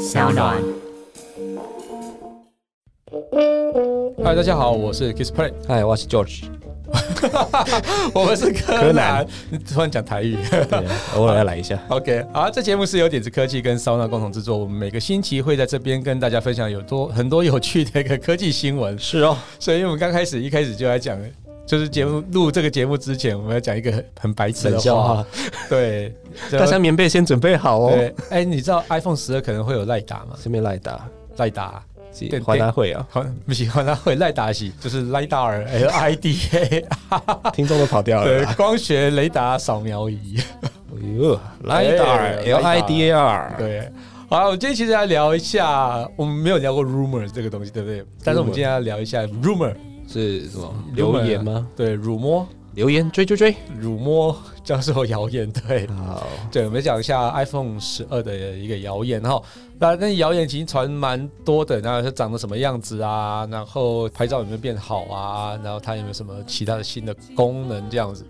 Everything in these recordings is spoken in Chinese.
小暖。嗨，大家好，我是 Kiss Play，嗨，我是 George。我们是柯柯南南。你突然讲台语对，偶尔要来一下。OK，好，这节目是由点子科技跟 Sona 共同制作，我们每个星期会在这边跟大家分享有多很多有趣的一个科技新闻。是哦，所以我们刚开始一开始就来讲，就是节目录这个节目之前，我们要讲一个很很白痴的笑话话，，对，大家棉被先准备好哦。对，哎，你知道 iPhone 十二可能会有赖打吗？什么赖打，赖打。对华大会啊，好，不喜欢它会赖达系，就是赖达尔 L I D A，听众都跑掉了对。，光学雷达扫描仪。哎呦，LiDAR 哎 L I D A R，对，好，我们今天其实来聊一下，我们没有聊过 rumor 这个东西，对不对？但是我们今天要聊一下 rumor，是什么留言吗？对，辱没，留言追追追。辱没 教授谣言，对。好，对，我们讲一下 iPhone 十二的一个谣言哈。那那谣言其实传蛮多的，然后它长得什么样子啊？然后拍照有没有变好啊？然后它有没有什么其他的新的功能这样子？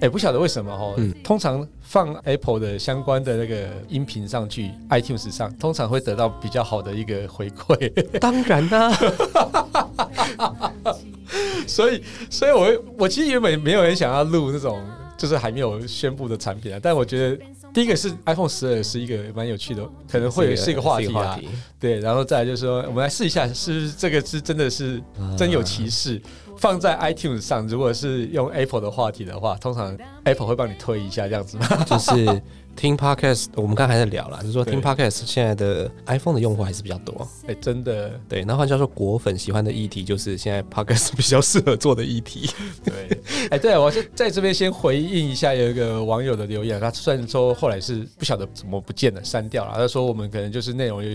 哎，不晓得为什么哈，嗯通常放 Apple 的相关的那个音频上去 iTunes 上，通常会得到比较好的一个回馈。当然啦，所以，所以我我其实原本没有人想要录那种就是还没有宣布的产品啊，但我觉得第一个是 iPhone 十二是一个蛮有趣的，可能会是一个话题啊，对，然后再来就是说，我们来试一下，是不是这个是真的是真有其事。放在 iTunes 上，如果是用 Apple 的话题的话，通常 Apple 会帮你推一下这样子吗？就是听 Podcast，我们刚才在聊了，就是说听 Podcast 现在的 iPhone 的用户还是比较多。哎、真的，对，那换句话说，果粉喜欢的议题就是现在 Podcast 比较适合做的议题。对，哎、对我是在这边先回应一下有一个网友的留言，他虽然说后来是不晓得怎么不见了，删掉了，他说我们可能就是内容有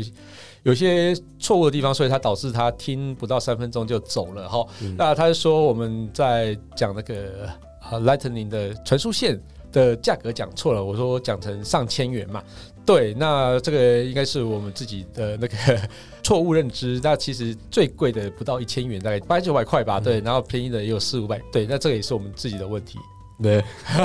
有些错误的地方，所以他导致他听不到三分钟就走了哈。那他说我们在讲那个呃 Lightning 的传输线的价格讲错了，我说讲成上千元嘛。对，那这个应该是我们自己的那个错误认知。那其实最贵的不到一千元，大概八九百块吧。对，然后便宜的也有四五百。对，那这个也是我们自己的问题，对，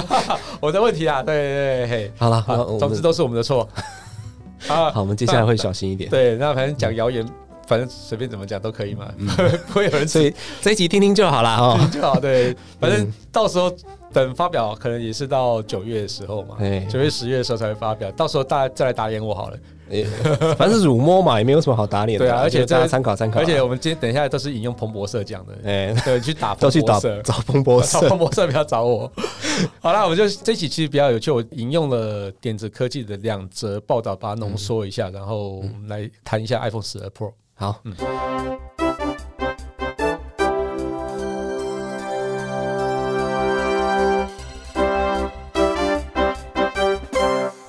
我的问题啊。对对对，嘿，好了，好，总之都是我们的错。啊，好，我们接下来会小心一点。对，那反正讲谣言，反正随便怎么讲都可以嘛，不会有人所以这一集听听就好了哦。就好。对，反正嗯到时候等发表，可能也是到九月的时候嘛，哎九月、十月的时候才会发表。到时候大家再来打脸我好了。诶反正是辱没嘛，也没有什么好打脸的。对啊而且大家参考参考啊。而且我们今天等一下都是引用彭博社讲的，哎，对，去打都去找彭博社。找彭博找社。彭博社不要找我。好啦，我就这期其实比较有趣，我引用了点子科技的两则报道，把它浓缩一下，然后我们来谈一下 iPhone 十二 Pro。好，嗯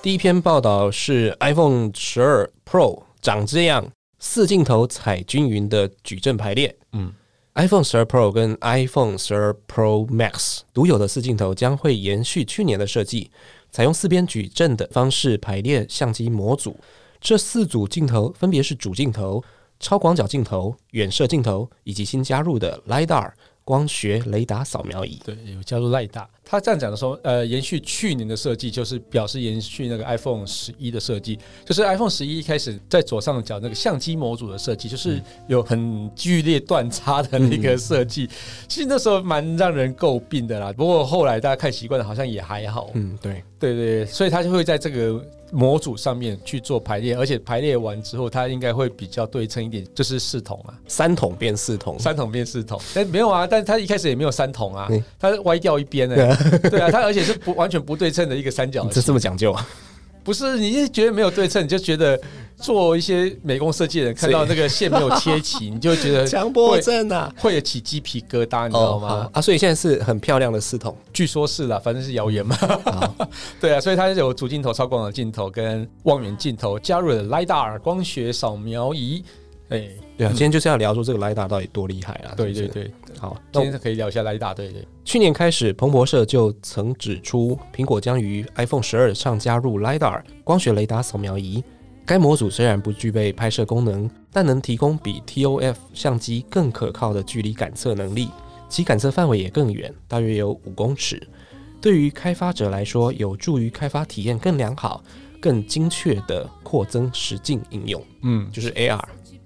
第一篇报道是 iPhone 十二 Pro 长这样，四镜头采均匀的矩阵排列。嗯，iPhone 十二 Pro 跟 iPhone 十二 Pro Max 独有的四镜头将会延续去年的设计，采用四边矩阵的方式排列相机模组。这四组镜头分别是主镜头、超广角镜头、远摄镜头以及新加入的 LiDAR 光学雷达扫描仪。对，有加入 LiDAR。他这样讲的时候，呃，延续去年的设计，就是表示延续那个 iPhone 十一的设计，就是 iPhone 十一一开始在左上角那个相机模组的设计，就是有很剧烈断差的那个设计。其实那时候蛮让人诟病的啦，不过后来大家看习惯了，好像也还好。嗯，对，对对，所以他就会在这个模组上面去做排列，而且排列完之后，它应该会比较对称一点，就是四筒啊，三筒变四筒，三筒变四筒。但没有啊，但它一开始也没有三筒啊嗯，它是歪掉一边 的、对啊，它而且是不完全不对称的一个三角形。这这么讲究啊？不是，你是觉得没有对称，你就觉得做一些美工设计的人看到那个线没有切齐，你就会觉得强迫症啊！会有起鸡皮疙瘩，你知道吗？好啊，所以现在是很漂亮的四筒。据说是啦，反正是谣言嘛。好，对啊，所以它有主镜头、超广角镜头跟望远镜头，加入了 LiDAR 光学扫描仪。哎，对啊，今天就是要聊说这个雷达到底多厉害啊！对对对，好，那今天可以聊一下 LiDAR。对对，去年开始，彭博社就曾指出，苹果将于 iPhone 十二上加入 LiDAR 光学雷达扫描仪。该模组虽然不具备拍摄功能，但能提供比 TOF 相机更可靠的距离感测能力，其感测范围也更远，大约有五公尺。对于开发者来说，有助于开发体验更良好，更精确的扩增实境应用，嗯，就是 AR。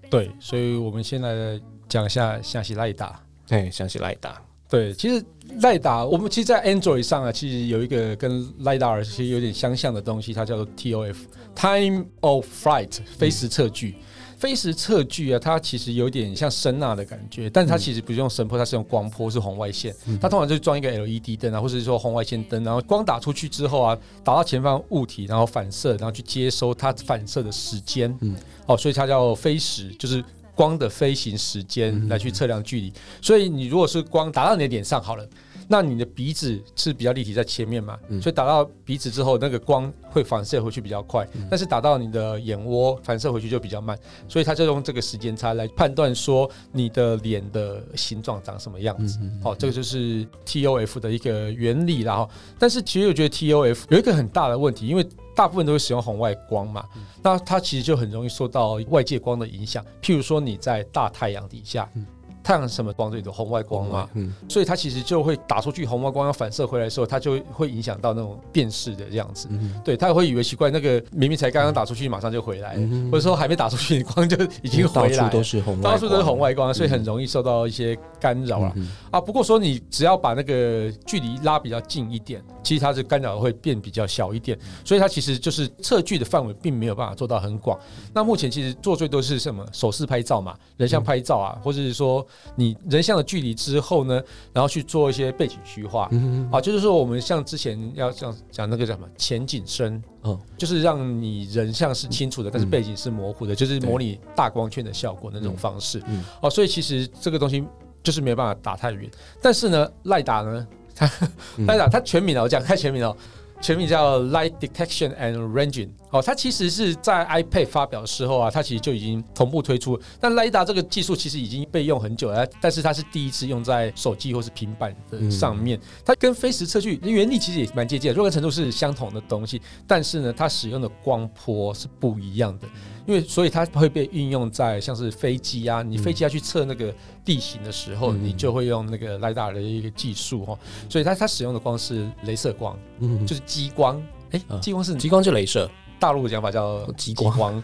对，所以我们先来讲一下像是赖达。哎，详细赖达，对，其实赖达，我们其实，在 Android 上啊，其实有一个跟 LiDAR 其实有点相像的东西，它叫做 TOF（Time of Flight） 飞时测距。飞时测距啊，它其实有点像声呐的感觉，但是它其实不是用声波，它是用光波，是红外线。它通常就是装一个 LED 灯啊，或者是说红外线灯，然后光打出去之后啊，打到前方物体，然后反射，然后去接收它反射的时间。嗯，哦，所以它叫飞时，就是光的飞行时间来去测量距离。所以你如果是光打到你的脸上好了。那你的鼻子是比较立体在前面嘛，所以打到鼻子之后，那个光会反射回去比较快，但是打到你的眼窝反射回去就比较慢，所以他就用这个时间差来判断说你的脸的形状长什么样子。好，这个就是 TOF 的一个原理啦。哈，但是其实我觉得 TOF 有一个很大的问题，因为大部分都会使用红外光嘛，那它其实就很容易受到外界光的影响，譬如说你在大太阳底下。太阳什么光这里的红外光嘛，嗯，所以它其实就会打出去红外光要反射回来的时候，它就会影响到那种电视的这样子，对，他会以为奇怪，那个明明才刚刚打出去，马上就回来，或者说还没打出去，光就已经回来，到处都是红，到处都是红外光，所以很容易受到一些干扰了啊。不过说你只要把那个距离拉比较近一点，其实它的干扰会变比较小一点，所以它其实就是测距的范围并没有办法做到很广。那目前其实做最多是什么？手势拍照嘛，人像拍照啊，或者是说。你人像的距离之后呢，然后去做一些背景虚化，啊，就是说我们像之前要讲讲那个叫什么前景深，嗯，就是让你人像是清楚的，但是背景是模糊的，就是模拟大光圈的效果那种方式，嗯。哦，所以其实这个东西就是没有办法打太远，但是呢，赖打呢，它 赖打它全名啊，我讲开全名了。全名叫 Light Detection and Ranging。哦，它其实是在 iPad 发表的时候啊，它其实就已经同步推出。但 LiDAR 这个技术其实已经被用很久了，但是它是第一次用在手机或是平板的上面。它跟飞时测距原理其实也蛮接近，若干程度是相同的东西，但是呢，它使用的光波是不一样的。因为所以它会被运用在像是飞机啊，你飞机要去测那个地形的时候，你就会用那个 LiDAR 的一个技术哈。所以它它使用的光是镭射光，嗯，就是激光。哎，激光是激光就镭射，大陆的讲法叫激光。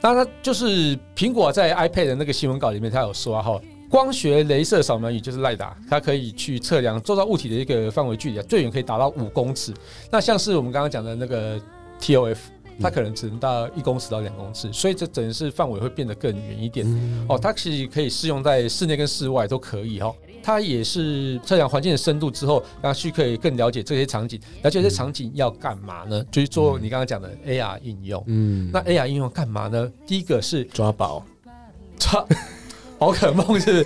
那它就是苹果在 iPad 的那个新闻稿里面，它有说哈，光学镭射扫描仪就是 LiDAR，它可以去测量周遭物体的一个范围距离啊，最远可以达到五公尺。那像是我们刚刚讲的那个 TOF。它可能只能到一公尺到两公尺，所以这整个是范围会变得更远一点。哦，它其实可以适用在室内跟室外都可以哈。它也是测量环境的深度之后，然后去可以更了解这些场景，了解这些场景要干嘛呢？就是做你刚刚讲的 AR 应用。嗯，那 AR 应用干嘛呢？第一个是抓宝，抓 宝可梦是。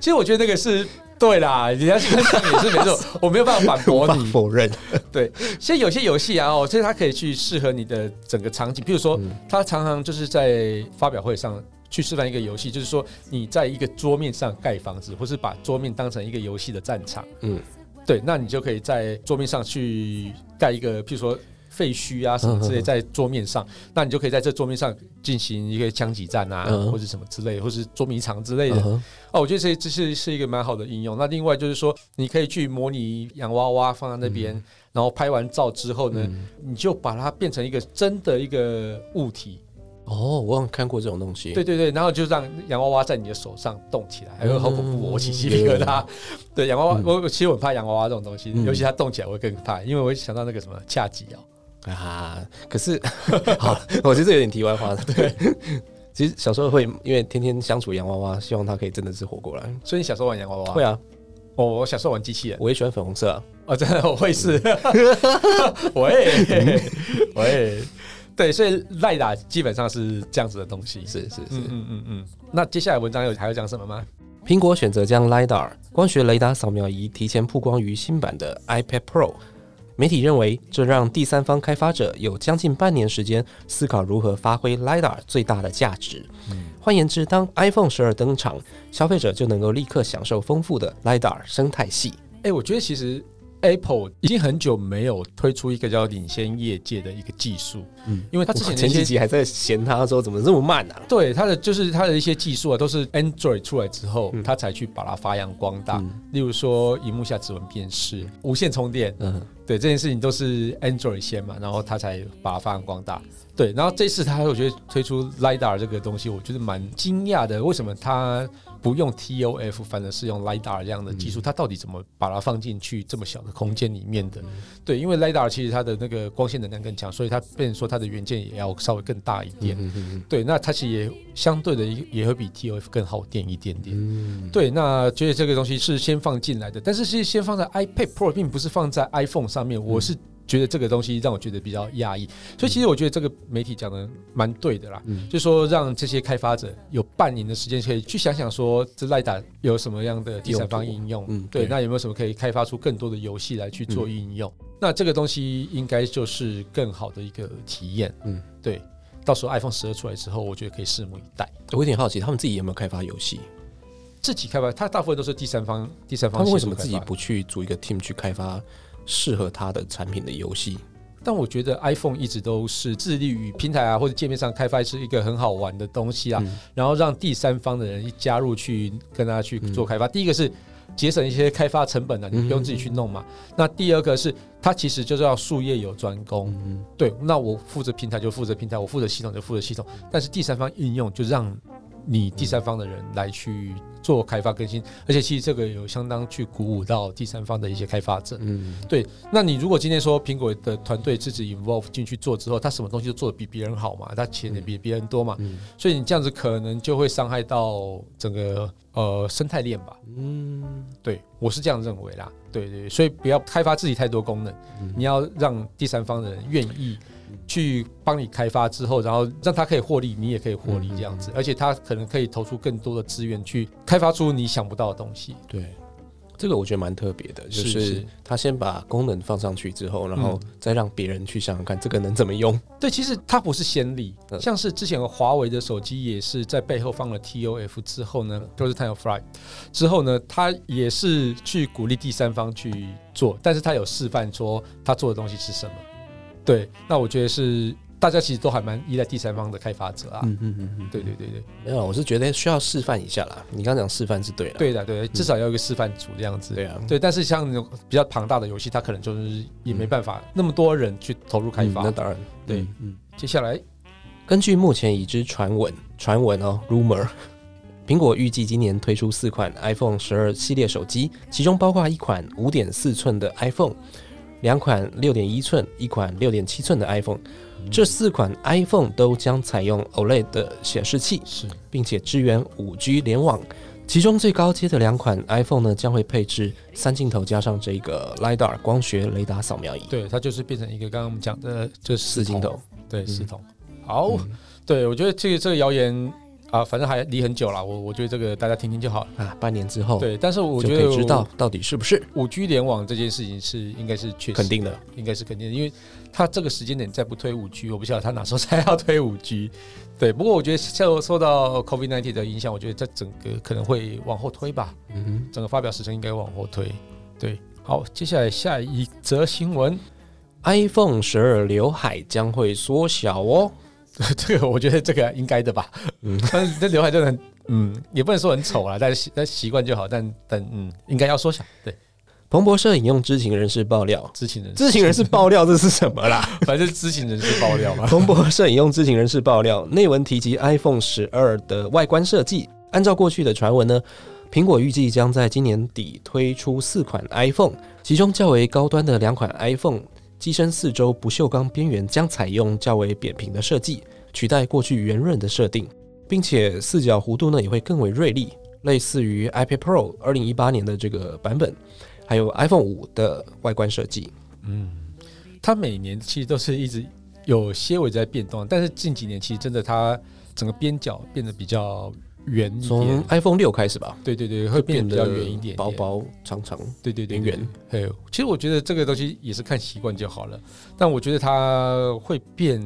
其实我觉得那个是。对啦，人家是也是没错，我没有办法反驳你否认。对，其实有些游戏啊，哦，其实它可以去适合你的整个场景，比如说，它常常就是在发表会上去示范一个游戏，就是说你在一个桌面上盖房子，或是把桌面当成一个游戏的战场。嗯，对，那你就可以在桌面上去盖一个，譬如说。废墟啊什么之类在桌面上，那你就可以在这桌面上进行一个枪击战啊，或者什么之类，或是捉迷藏之类的。哦，我觉得这这是是一个蛮好的应用。那另外就是说，你可以去模拟洋娃娃放在那边，然后拍完照之后呢，你就把它变成一个真的一个物体。哦，我有看过这种东西。对对对，然后就让洋娃娃在你的手上动起来，还有好恐怖，我起鸡皮疙瘩。对洋娃娃，我其实我怕洋娃娃这种东西，尤其它动起来我会更怕，因为我会想到那个什么恰吉哦。啊，可是 好，我觉得有点题外话。对，其实小时候会因为天天相处洋娃娃，希望它可以真的是活过来。所以你小时候玩洋娃娃？会啊，哦，我小时候玩机器人，我也喜欢粉红色啊。哦，真的，我会是，我也，我也，对，所以赖打基本上是这样子的东西。是是是，嗯嗯嗯。那接下来文章有还要讲什么吗？苹果选择将 LiDAR 光学雷达扫描仪提前曝光于新版的 iPad Pro。媒体认为，这让第三方开发者有将近半年时间思考如何发挥 LiDAR 最大的价值。换言之，当 iPhone 十二登场，消费者就能够立刻享受丰富的 LiDAR 生态系。哎，我觉得其实 Apple 已经很久没有推出一个叫领先业界的一个技术，嗯，因为他之前前几集还在嫌他说怎么这么慢啊？对它的就是它的一些技术啊，都是 Android 出来之后，嗯。才去把它发扬光大。嗯。例如说，荧幕下指纹辨识、无线充电，嗯。对这件事情都是 Android 先嘛，然后他才把它发扬光大。对，然后这次他我觉得推出 LiDAR 这个东西，我觉得蛮惊讶的。为什么他不用 TOF，反而是用 LiDAR 这样的技术？它到底怎么把它放进去这么小的空间里面的？对，因为 LiDAR 其实它的那个光线能量更强，所以它变成说它的元件也要稍微更大一点。对，那它其实也相对的也也会比 TOF 更耗电一点点。嗯，对，那觉得这个东西是先放进来的，但是是先放在 iPad Pro，并不是放在 iPhone 上面。我是觉得这个东西让我觉得比较压抑，所以其实我觉得这个媒体讲的蛮对的啦，嗯就说让这些开发者有半年的时间可以去想想说这赖打有什么样的第三方应用，嗯对，那有没有什么可以开发出更多的游戏来去做应用？那这个东西应该就是更好的一个体验，嗯嗯，对。到时候 iPhone 十二出来之后，我觉得可以拭目以待。我有点好奇，他们自己有没有开发游戏？自己开发，他大部分都是第三方，第三方他们为什么自己不去组一个 team 去开发适合他的产品的游戏？但我觉得 iPhone 一直都是致力于平台啊或者界面上开发是一个很好玩的东西啊，嗯然后让第三方的人一加入去跟他去做开发。第一个是节省一些开发成本啊，你不用自己去弄嘛。那第二个是它其实就是要术业有专攻，嗯对，那我负责平台就负责平台，我负责系统就负责系统，但是第三方应用就让你第三方的人来去做开发更新，而且其实这个有相当去鼓舞到第三方的一些开发者。嗯。对那你如果今天说苹果的团队自己 involve 进去做之后，他什么东西都做的比别人好嘛，他钱也比别人多嘛，嗯。所以你这样子可能就会伤害到整个呃生态链吧。嗯。对我是这样认为啦，对对，所以不要开发自己太多功能，嗯。你要让第三方的人愿意去帮你开发之后，然后让他可以获利，你也可以获利这样子，而且他可能可以投出更多的资源去开发出你想不到的东西。对。这个我觉得蛮特别的，就是他先把功能放上去之后，然后再让别人去想想看这个能怎么用。对，其实它不是先例，嗯像是之前华为的手机也是在背后放了 TOF 之后呢，都是 Time of Flight 之后呢，它也是去鼓励第三方去做，但是他有示范说他做的东西是什么。对，那我觉得是大家其实都还蛮依赖第三方的开发者啊。嗯嗯嗯嗯，对对对对，没有，我是觉得需要示范一下啦。你刚刚讲示范是对的，对的对的，至少要有一个示范组这样子。对啊，对，但是像那种比较庞大的游戏，它可能就是也没办法那么多人去投入开发。嗯那当然，对嗯嗯。接下来根据目前已知传闻，传闻哦，rumor，苹果预计今年推出四款 iPhone 十二系列手机，其中包括一款五点四寸的 iPhone，两款六点一寸，一款六点七寸的 iPhone。这四款 iPhone 都将采用 OLED 的显示器，是并且支援五 G 联网。其中最高阶的两款 iPhone 呢，将会配置三镜头加上这个 LiDAR 光学雷达扫描仪，对，它就是变成一个刚刚我们讲的，就是四镜头。对，嗯四筒。好，嗯对我觉得这个这个谣言啊，反正还离很久了，我我觉得这个大家听听就好了。啊，半年之后，对，但是我觉得知道到底是不是五 G 联网这件事情是应该是确实肯定的，应该是肯定的，因为它这个时间点再不推五 G，我不晓得它哪时候才要推五 G。对，不过我觉得受受到 COVID 1 9的影响，我觉得这整个可能会往后推吧，嗯哼。整个发表时程应该往后推。对，好，接下来下一则新闻，iPhone 十二刘海将会缩小哦。这个我觉得这个应该的吧，嗯。嗯，但是这刘海真的很，嗯，也不能说很丑啊，但是习但习惯就好，但但嗯，应该要缩小，对，彭博社引用知情人士爆料，知情人士，知情人士爆料 这是什么啦？反正知情人士爆料嘛，彭博社引用知情人士爆料，内文提及 iPhone 十二的外观设计。按照过去的传闻呢，苹果预计将在今年底推出四款 iPhone，其中较为高端的两款 iPhone 机身四周不锈钢边缘将采用较为扁平的设计，取代过去圆润的设定，并且四角弧度呢也会更为锐利，类似于 iPad Pro 二零一八年的这个版本，还有 iPhone 五的外观设计。嗯，它每年其实都是一直有些微在变动，但是近几年其实真的它整个边角变得比较圆一从，iPhone 六开始吧，对对对，会变得比较圆一点点，薄薄长长。对对对，圆圆对。对，其实我觉得这个东西也是看习惯就好了。但我觉得它会变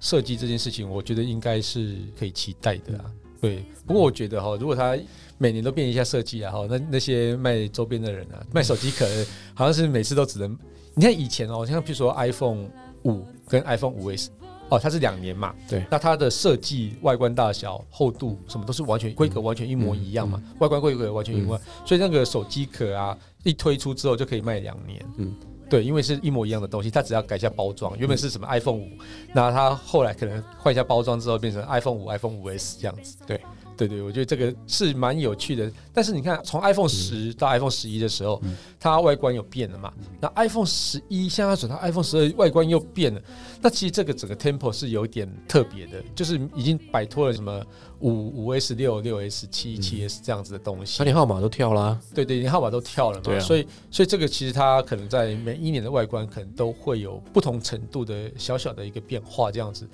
设计这件事情，我觉得应该是可以期待的啊。对，不过我觉得哈，如果它每年都变一下设计啊，哈，那那些卖周边的人啊，卖手机壳的，好像是每次都只能，你看以前哦，像比如说 iPhone 五跟 iPhone 五 S，哦，它是两年嘛，对。那它的设计、外观大小、厚度什么都是完全规格完全一模一样嘛，外观规格完全一模一样，所以那个手机壳啊一推出之后就可以卖两年，嗯嗯。对，因为是一模一样的东西，它只要改一下包装，原本是什么 iPhone 五，那它后来可能换一下包装之后变成 iPhone 五、iPhone 五 S 这样子。对，对对，我觉得这个是蛮有趣的。但是你看，从 iPhone 十到 iPhone 十一的时候，它外观有变了嘛？那 iPhone 十一现在转到 iPhone 十二，外观又变了。那其实这个整个 Tempo 是有点特别的，就是已经摆脱了什么五五 S 六、六 S 七、七 S 这样子的东西它。连号码都跳啦。对对，连号码都跳了嘛，对啊所以所以这个其实它可能在每一年的外观可能都会有不同程度的小小的一个变化，这样子。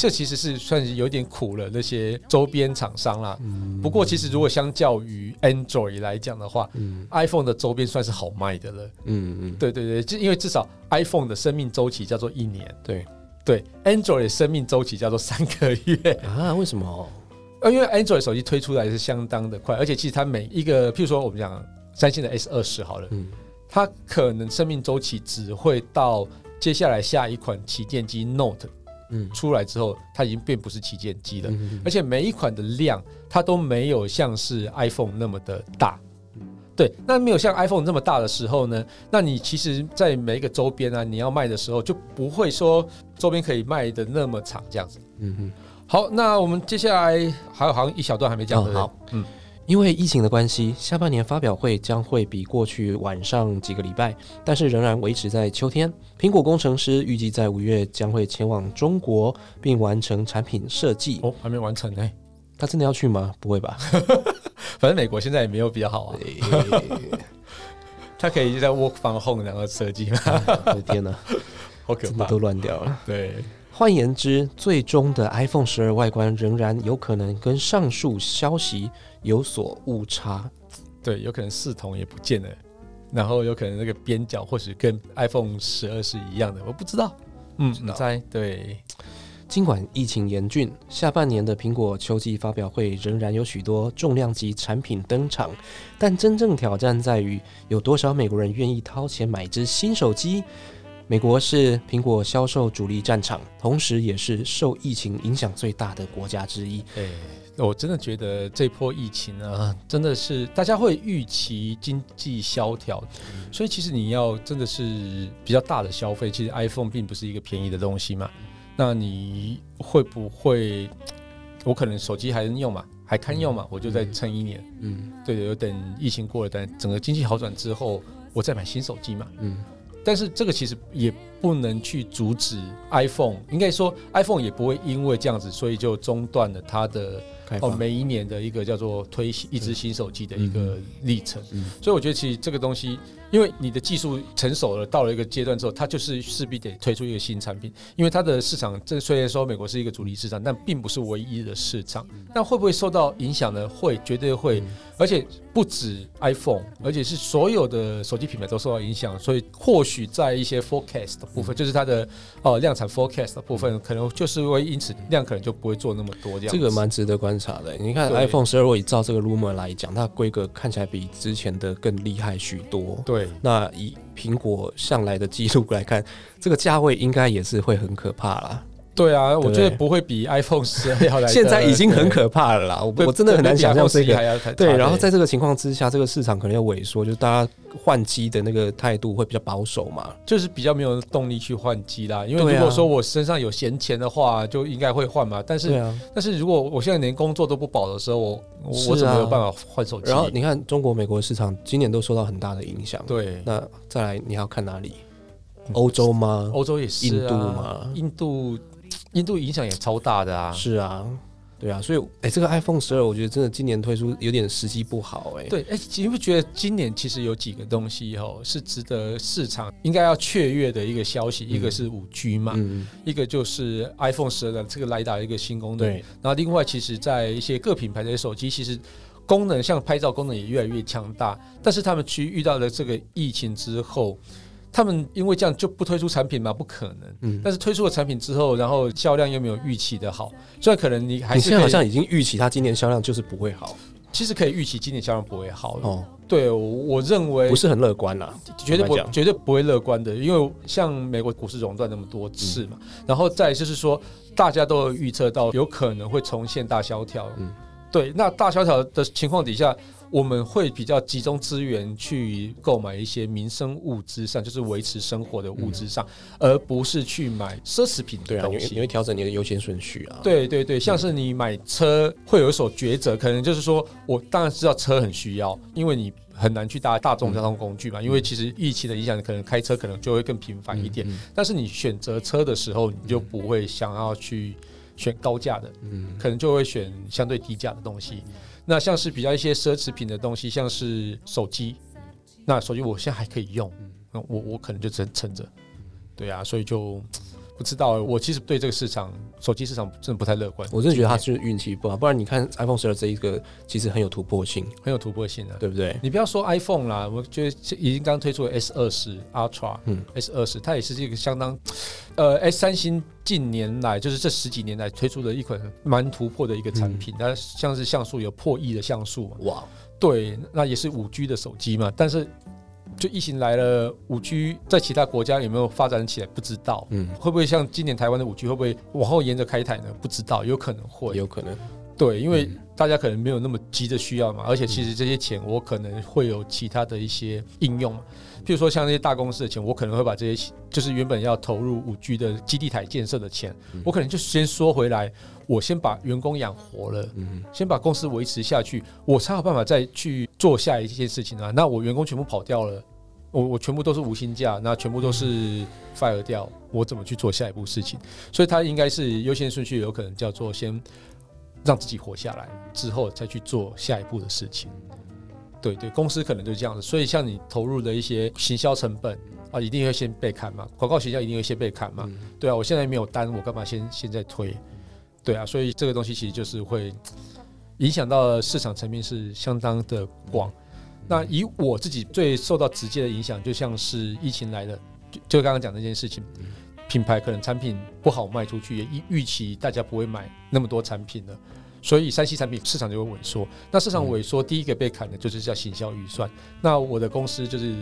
这其实是算是有点苦了那些周边厂商啦。不过其实如果相较于 Android 来讲的话、嗯 i p h o n e 的周边算是好卖的了。嗯嗯，对对对，就因为至少 iPhone 的生命周期叫做一年，对对，Android 的生命周期叫做三个月。啊，为什么？呃，因为 Android 手机推出来是相当的快，而且其实它每一个，譬如说我们讲三星的 S 二十好了，嗯它可能生命周期只会到接下来下一款旗舰机 Note 嗯出来之后，它已经并不是旗舰机了，嗯而且每一款的量它都没有像是 iPhone 那么的大。嗯对，那没有像 iPhone 那么大的时候呢，那你其实，在每一个周边啊，你要卖的时候，就不会说周边可以卖的那么长这样子。嗯嗯。好，那我们接下来还有好像一小段还没讲好，嗯，因为疫情的关系，下半年发表会将会比过去晚上几个礼拜，但是仍然维持在秋天。苹果工程师预计在五月将会前往中国，并完成产品设计。哦，还没完成呢、他真的要去吗？不会吧？反正美国现在也没有比较好啊，他可以就在 work from home 然后设计吗，我的天哪，好可怕。都乱掉了。对，换言之，最终的 iPhone 十二外观仍然有可能跟上述消息有所误差。对，有可能视同也不见了，然后有可能那个边角或许跟 iPhone 十二是一样的，我不知道。嗯，知道你猜？对，尽管疫情严峻，下半年的苹果秋季发表会仍然有许多重量级产品登场，但真正挑战在于有多少美国人愿意掏钱买一只新手机。美国是苹果销售主力战场，同时也是受疫情影响最大的国家之一。哎，我真的觉得这波疫情啊，真的是大家会预期经济萧条，所以其实你要真的是比较大的消费，其实 iPhone 并不是一个便宜的东西嘛。那你会不会？我可能手机还能用嘛，还堪用嘛，我就再撑一年。嗯对的，有等疫情过了，等整个经济好转之后，我再买新手机嘛。嗯但是这个其实也不能去阻止 iPhone，应该说 iPhone 也不会因为这样子，所以就中断了它的哦每一年的一个叫做推一只新手机的一个历程。嗯所以我觉得其实这个东西，因为你的技术成熟了，到了一个阶段之后，它就是势必得推出一个新产品，因为它的市场，这虽然说美国是一个主力市场，但并不是唯一的市场。那会不会受到影响呢？会，绝对会，而且不止 iPhone，而且是所有的手机品牌都受到影响。所以或许在一些 forecast 的部分，就是它的哦量产 forecast 的部分，可能就是会因此量可能就不会做那么多这样。这个蛮值得观察的。你看 iPhone 十二，如果以照这个 rumor 来讲，它规格看起来比之前的更厉害许多。对。那以苹果向来的记录来看，这个价位应该也是会很可怕啦。对啊，我对觉得不会比 iPhone 十二要来的。现在已经很可怕了啦，我对，我真的很难想象这对比 iPhone 11还个。要对，然后在这个情况之下，这个市场可能要萎缩，就是大家换机的那个态度会比较保守嘛。就是比较没有动力去换机啦。因为如果说我身上有闲钱的话，就应该会换嘛。但是啊，但是如果我现在连工作都不保的时候，我我怎么有办法换手机？然后你看中国、美国市场今年都受到很大的影响。对，那再来你要看哪里？欧洲吗？欧洲也是、啊、印度嘛印度印度影响也超大的啊。是啊，对啊，所以哎、这个 iPhone 十二，我觉得真的今年推出有点时机不好哎、对，哎、你不觉得今年其实有几个东西哦是值得市场应该要雀跃的一个消息？一个是五 G 嘛，嗯，一个就是 iPhone 十二的这个雷达一个新功能。对，然后另外，其实，在一些各品牌的手机，其实功能像拍照功能也越来越强大，但是他们去遇到了这个疫情之后，他们因为这样就不推出产品嘛？不可能。嗯，但是推出了产品之后，然后销量又没有预期的好，所以可能你还是现在好像已经预期它今年销量就是不会好其实可以预期今年销量不会好。哦，对，我我认为不是很乐观啦。绝对不绝对不会乐观的，因为像美国股市熔断那么多次嘛，然后再就是说，大家都有预测到有可能会重现大萧条。嗯对，那大萧条的情况底下，我们会比较集中资源去购买一些民生物资上，就是维持生活的物资上，而不是去买奢侈品对啊，你的东西。会你会调整你的优先顺序啊。，对对对，像是你买车会有一所抉择，可能就是说我当然知道车很需要，因为你很难去搭大众交通工具嘛，因为其实疫情的影响，可能开车可能就会更频繁一点。嗯但是你选择车的时候，你就不会想要去选高价的，嗯可能就会选相对低价的东西。那像是比较一些奢侈品的东西，像是手机，那手机我现在还可以用，那我我可能就只能撑着。对啊，所以就不知道。我其实对这个市场手机市场真的不太乐观。我真的觉得它今是运气不好，不然你看 iPhone 十二这一个其实很有突破性，很有突破性的。对不对？你不要说 iPhone 啦，我觉得已经刚推出了 S 二十 Ultra，嗯 S 二十它也是一个相当，呃，S 三星近年来就是这十几年来推出的一款蛮突破的一个产品，它像是像素有破亿的像素，哇，对，那也是五 G 的手机嘛，但是就疫情来了，五 G 在其他国家有没有发展起来不知道，嗯，会不会像今年台湾的五 G 会不会往后沿着开台呢？不知道，有可能会，有可能。对，因为嗯大家可能没有那么急着需要嘛，而且其实这些钱我可能会有其他的一些应用嘛，譬如说像那些大公司的钱，我可能会把这些就是原本要投入五 G 的基地台建设的钱，嗯我可能就先缩回来，我先把员工养活了，嗯，先把公司维持下去，我才有办法再去做下一件事情啊。那我员工全部跑掉了。我我全部都是无薪假，那全部都是 fire 掉，我怎么去做下一步事情？所以它应该是优先顺序，有可能叫做先让自己活下来，之后再去做下一步的事情。对对，公司可能就是这样子。所以像你投入的一些行销成本啊，一定会先被砍嘛，广告行销一定会先被砍嘛。嗯对啊，我现在没有单，我干嘛先现在推？对啊，所以这个东西其实就是会影响到市场层面是相当的广。那以我自己最受到直接的影响，就像是疫情来了，就就刚刚讲的那件事情，品牌可能产品不好卖出去，也预预期大家不会买那么多产品了。所以三 C 产品市场就会萎缩。那市场萎缩，第一个被砍的就是叫行销预算。那我的公司就是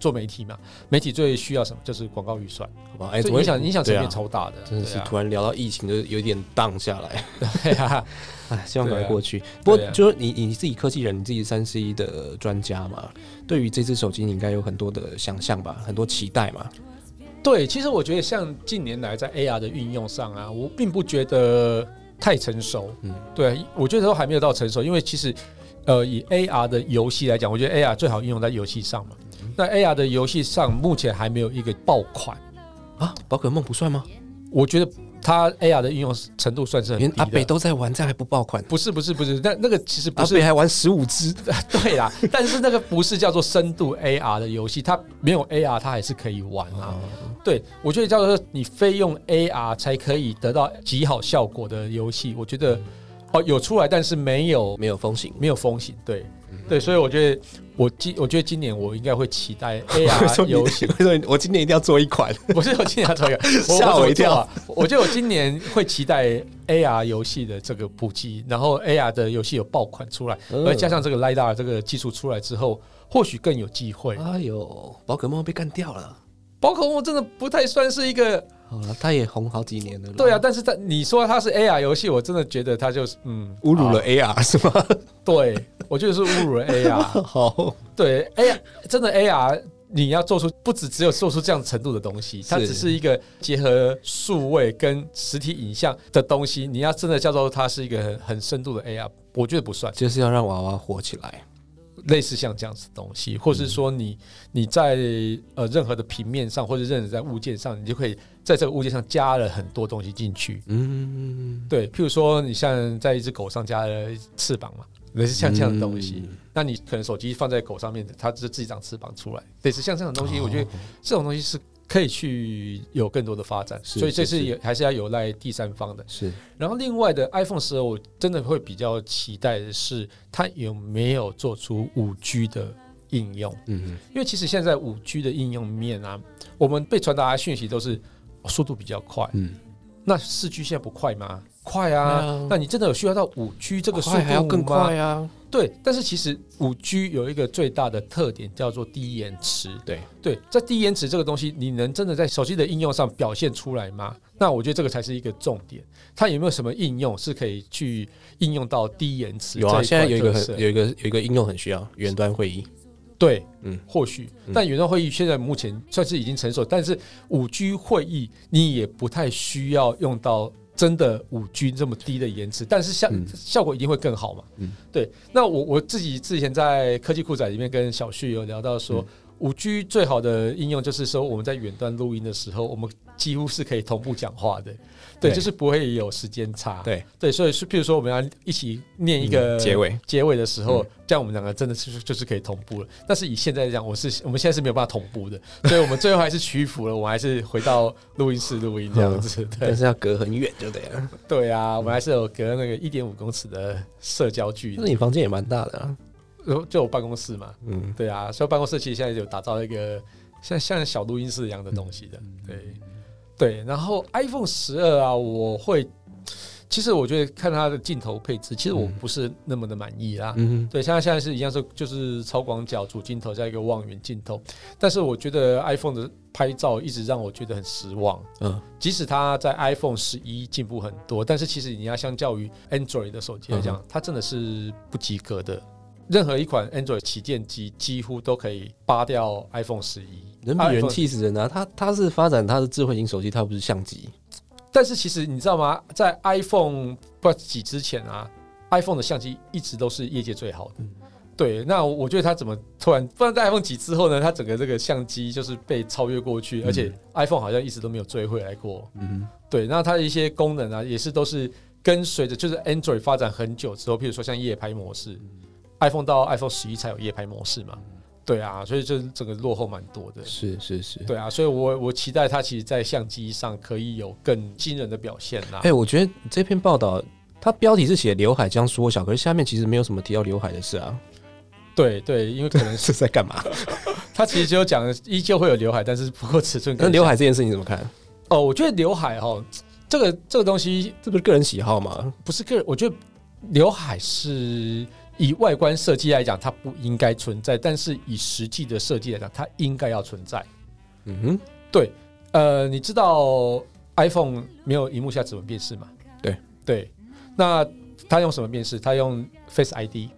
做媒体嘛，媒体最需要什么？就是广告预算。好吧，哎，怎么会所以影响影响层面超大的，真的是突然聊到疫情，就有点荡下来。对啊，哎，希望赶快过去。不过，就是你你自己科技人，你自己三 C 的专家嘛，对于这只手机，你应该有很多的想象吧，很多期待嘛。对，其实我觉得像近年来在 AR 的运用上啊，我并不觉得太成熟。嗯嗯，对，我觉得都还没有到成熟，因为其实呃，以 AR 的游戏来讲，我觉得 AR 最好应用在游戏上嘛。那 AR 的游戏上目前还没有一个爆款，啊，宝可梦不算吗？我觉得它 AR 的应用程度算是很低连阿北。都在玩，这样还不爆款？不是不是不是，那那个其实不是阿北还玩十五只，对啦，但是那个不是叫做深度 AR 的游戏，它没有 AR 它还是可以玩啊。对，我觉得叫做你非用 AR 才可以得到极好效果的游戏，我觉得哦有出来，但是没有没有风行。没有风行。对对，所以我觉得我今我觉得今年我应该会期待 AR 游 戏，为什么我今年一定要做一款？不是我今年要做一个，吓我一跳。啊我觉得我今年会期待 AR 游戏的这个普及，然后 AR 的游戏有爆款出来，嗯而加上这个 LiDAR 这个技术出来之后，或许更有机会。哎呦，宝可梦被干掉了。宝可梦真的不太算是一个好了，他也红好几年了。对啊，但是他你说他是 AR 游戏，我真的觉得他就是嗯侮辱了 AR 是吗？对，我觉得是侮辱了 AR。好，对 AR 真的 AR，你要做出不止只有做出这样程度的东西，它只是一个结合数位跟实体影像的东西。你要真的叫做它是一个很很深度的 AR，我觉得不算。就是要让娃娃火起来。类似像这样子的东西，或是说你你在呃任何的平面上，或者任何在物件上，你就可以在这个物件上加了很多东西进去。嗯，对，譬如说你像在一只狗上加了翅膀嘛，类似像这样的东西，嗯那你可能手机放在狗上面，它就自己长翅膀出来，类似像这样的东西，我觉得这种东西是可以去有更多的发展，所以这是也还是要有赖第三方的。是然后另外的 iPhone 十二，我真的会比较期待的是它有没有做出五 G 的应用。嗯因为其实现在五 G 的应用面啊，我们被传达的讯息都是、哦速度比较快。嗯，那四 G 现在不快吗？快啊！啊那你真的有需要到五 G 这个速度快还要更快啊！对，但是其实五 G 有一个最大的特点叫做低延迟。对对，在低延迟这个东西，你能真的在手机的应用上表现出来吗？那我觉得这个才是一个重点。它有没有什么应用是可以去应用到低延迟？有啊，现在有一个很有一个有一个应用很需要远端会议。对，嗯嗯，或许嗯，但远端会议现在目前算是已经成熟，但是五 G 会议你也不太需要用到真的五 G 这么低的延迟，但是效、嗯效果一定会更好嘛。对。那我我自己之前在科技库仔里面跟小旭有聊到说嗯。五 G 最好的应用就是说，我们在远端录音的时候，我们几乎是可以同步讲话的，对，对就是不会有时间差，对，对，所以是譬如说我们要一起念一个、嗯结尾。结尾的时候嗯，这样我们两个真的是就是可以同步了。但是以现在来讲，我是我们现在是没有办法同步的，所以我们最后还是屈服了，我们还是回到录音室录音这样子。对但是要隔很远就得了。对啊，我们还是有隔那个一点五公尺的社交距离，那你房间也蛮大的啊。就我办公室嘛。嗯，对啊，所以办公室其实现在有打造一个像像小录音室一样的东西的。对对，然后 iPhone 十二啊，我会。其实我觉得看它的镜头配置，其实我嗯不是那么的满意啦。嗯对，像它现在是一样是就是超广角主镜头加一个望远镜头，但是我觉得 iPhone 的拍照一直让我觉得很失望。嗯即使它在 iPhone 十一进步很多，但是其实你要相较于 Android 的手机来讲，它真的是不及格的。任何一款 Android 旗舰机几乎都可以扒掉 iPhone 十一，人比人气死人啊！它它是发展它的智慧型手机，它不是相机。但是其实你知道吗？在 iPhone 不几之前啊，iPhone 的相机一直都是业界最好的。嗯对，那我觉得它怎么突然，不然在 iPhone 几之后呢？它整个这个相机就是被超越过去，嗯而且 iPhone 好像一直都没有追回来过。嗯对，那它的一些功能啊，也是都是跟随着就是 Android 发展很久之后，譬如说像夜拍模式，iPhone 到 iPhone 十一才有夜拍模式嘛。对啊，所以就整个落后蛮多的。是是是。对啊，所以我我期待它其实，在相机上可以有更惊人的表现啦。哎、我觉得这篇报道，它标题是写刘海将缩小，可是下面其实没有什么提到刘海的事啊。对对，因为可能是 是在干嘛？它其实只有讲依旧会有刘海，但是不过尺寸那刘海这件事你怎么看？哦，我觉得刘海哈，这个这个东西这不是个人喜好吗？不是个人，我觉得刘海是以外观设计来讲，它不应该存在，但是以实际的设计来讲，它应该要存在。嗯哼，对呃，你知道 iPhone 没有荧幕下指纹辨识吗？对对，那它用什么辨识？它用 Face ID。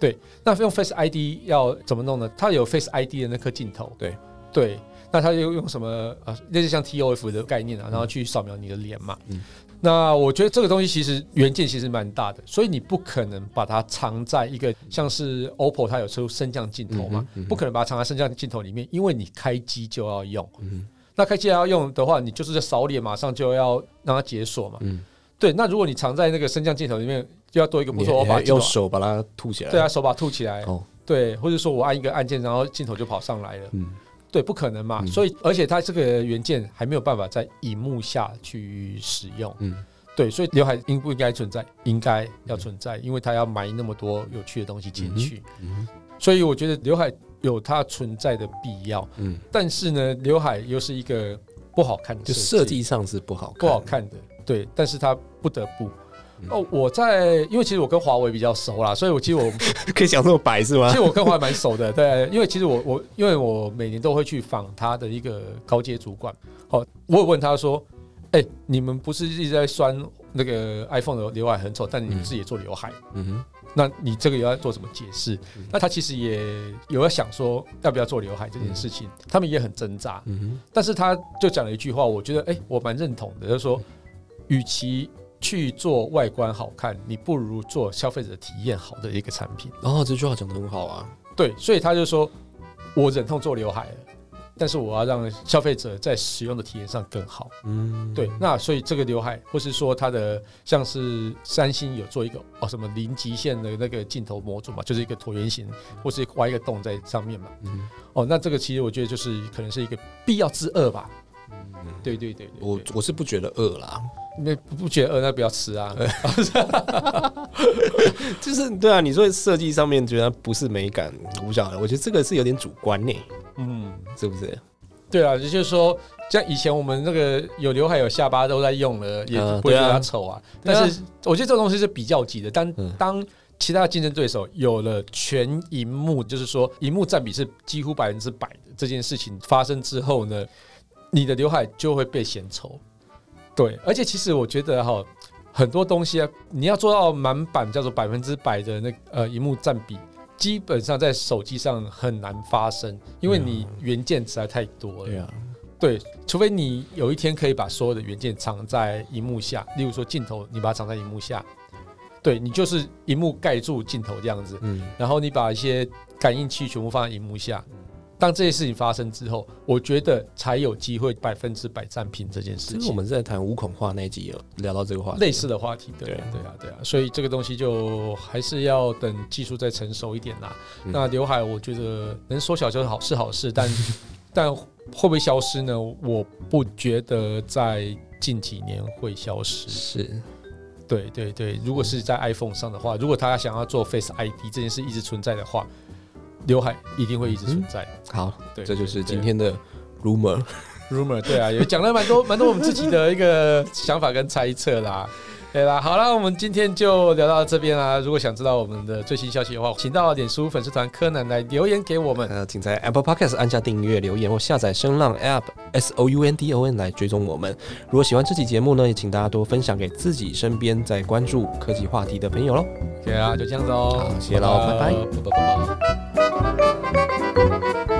对，那用 Face ID 要怎么弄呢？它有 Face ID 的那颗镜头。对对，那它又用什么？呃，类似像 TOF 的概念啊，然后去扫描你的脸嘛。嗯那我觉得这个东西其实元件其实蛮大的，所以你不可能把它藏在一个像是 OPPO 它有出升降镜头嘛，嗯嗯不可能把它藏在升降镜头里面，因为你开机就要用。嗯那开机要用的话，你就是在扫脸，马上就要让它解锁嘛。嗯，对，那如果你藏在那个升降镜头里面，就要多一个步骤，我把用手把它吐起来。对啊，手把它吐起来，哦，对，或者说我按一个按键，然后镜头就跑上来了，嗯对，不可能嘛。嗯所以，而且它这个元件还没有办法在荧幕下去使用，嗯对，所以刘海应不应该存在？应该要存在，因为它要埋那么多有趣的东西进去，嗯所以我觉得刘海有它存在的必要。嗯，但是呢，刘海又是一个不好看的就设设计上是不好看，不好看的，对，但是它不得不。嗯哦，我在，因为其实我跟华为比较熟啦，所以我其实我 可以讲这么白是吗？其实？我跟华为蛮熟的，对，因为其实我我因为我每年都会去访他的一个高阶主管，哦，我有问他说，哎、你们不是一直在酸那个 iPhone 的刘海很丑，但你们自己也做刘海，嗯哼，那你这个有要做什么解释？嗯。那他其实也有在想说要不要做刘海这件事情，他们也很挣扎，嗯哼，但是他就讲了一句话，我觉得哎、我蛮认同的，就是说，与其去做外观好看，你不如做消费者体验好的一个产品。哦，这句话讲的很好啊。对，所以他就说，我忍痛做刘海了，但是我要让消费者在使用的体验上更好。嗯，对，那所以这个刘海，或是说它的像是三星有做一个哦什么零极限的那个镜头模组嘛，就是一个椭圆形，或是挖一个洞在上面嘛。嗯哦，那这个其实我觉得就是可能是一个必要之恶吧。对对对对，我我是不觉得恶啦，那不不觉得饿，那不要吃啊。就是对啊，你说设计上面觉得不是美感，我不晓得，我觉得这个是有点主观呢，嗯，是不是？对啊，也就是说，像以前我们那个有刘海有下巴都在用了，也嗯不会觉得丑啊。但是我觉得这种东西是比较级的，当嗯当其他的竞争对手有了全荧幕，就是说荧幕占比是几乎百分之百的这件事情发生之后呢，你的刘海就会被嫌丑。对，而且其实我觉得哈，很多东西啊，你要做到满版叫做百分之百的那呃荧幕占比。基本上在手机上很难发生，因为你元件实在太多了。对啊，对，除非你有一天可以把所有的元件藏在荧幕下，例如说镜头，你把它藏在荧幕下，对你就是荧幕盖住镜头这样子，嗯，然后你把一些感应器全部放在荧幕下。当这些事情发生之后，我觉得才有机会百分之百占平这件事情。其实我们在谈无恐化那一集有聊到这个话题，类似的话题，对对啊，对啊，对啊，所以这个东西就还是要等技术再成熟一点啦。嗯那刘海，我觉得能缩小就是好是好事，但 但会不会消失呢？我不觉得在近几年会消失。是对对对，如果是在 iPhone 上的话，如果他想要做 Face ID 这件事一直存在的话，刘海一定会一直存在。好，对，这就是今天的 rumor。rumor，对啊，也讲了蛮多蛮多我们自己的一个想法跟猜测啦。对啦，好啦，我们今天就聊到这边啦。如果想知道我们的最新消息的话，请到脸书粉丝团柯南来留言给我们。呃，请在 Apple Podcast 按下订阅、留言或下载声浪 App S O U N D O N 来追踪我们。如果喜欢这期节目呢，也请大家多分享给自己身边在关注科技话题的朋友喽。谢谢啊，就这样子哦。好谢喽拜拜拜拜拜拜。